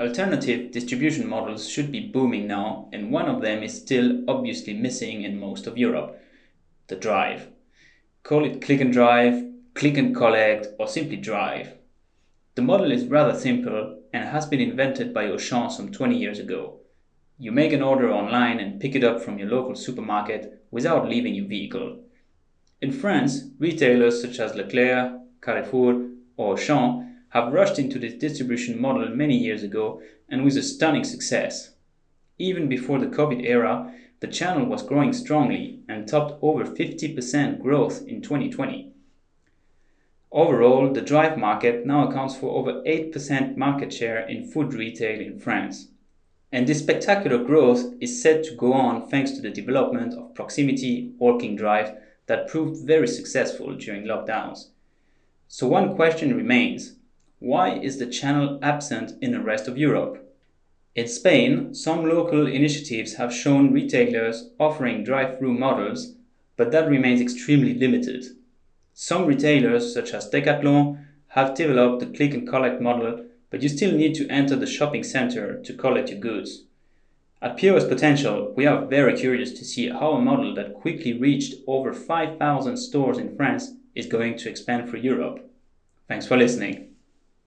Alternative distribution models should be booming now, and one of them is still obviously missing in most of Europe the drive. Call it click and drive, click and collect, or simply drive. The model is rather simple and has been invented by Auchan some 20 years ago. You make an order online and pick it up from your local supermarket without leaving your vehicle. In France, retailers such as Leclerc, Carrefour, or Auchan have rushed into this distribution model many years ago and with a stunning success. Even before the COVID era, the channel was growing strongly and topped over 50% growth in 2020. Overall, the drive market now accounts for over 8% market share in food retail in France. And this spectacular growth is set to go on thanks to the development of proximity walking drive that proved very successful during lockdowns. So one question remains. Why is the channel absent in the rest of Europe? In Spain, some local initiatives have shown retailers offering drive-through models, but that remains extremely limited. Some retailers, such as Decathlon, have developed the click and collect model but you still need to enter the shopping center to collect your goods. At POS Potential, we are very curious to see how a model that quickly reached over 5,000 stores in France is going to expand for Europe. Thanks for listening.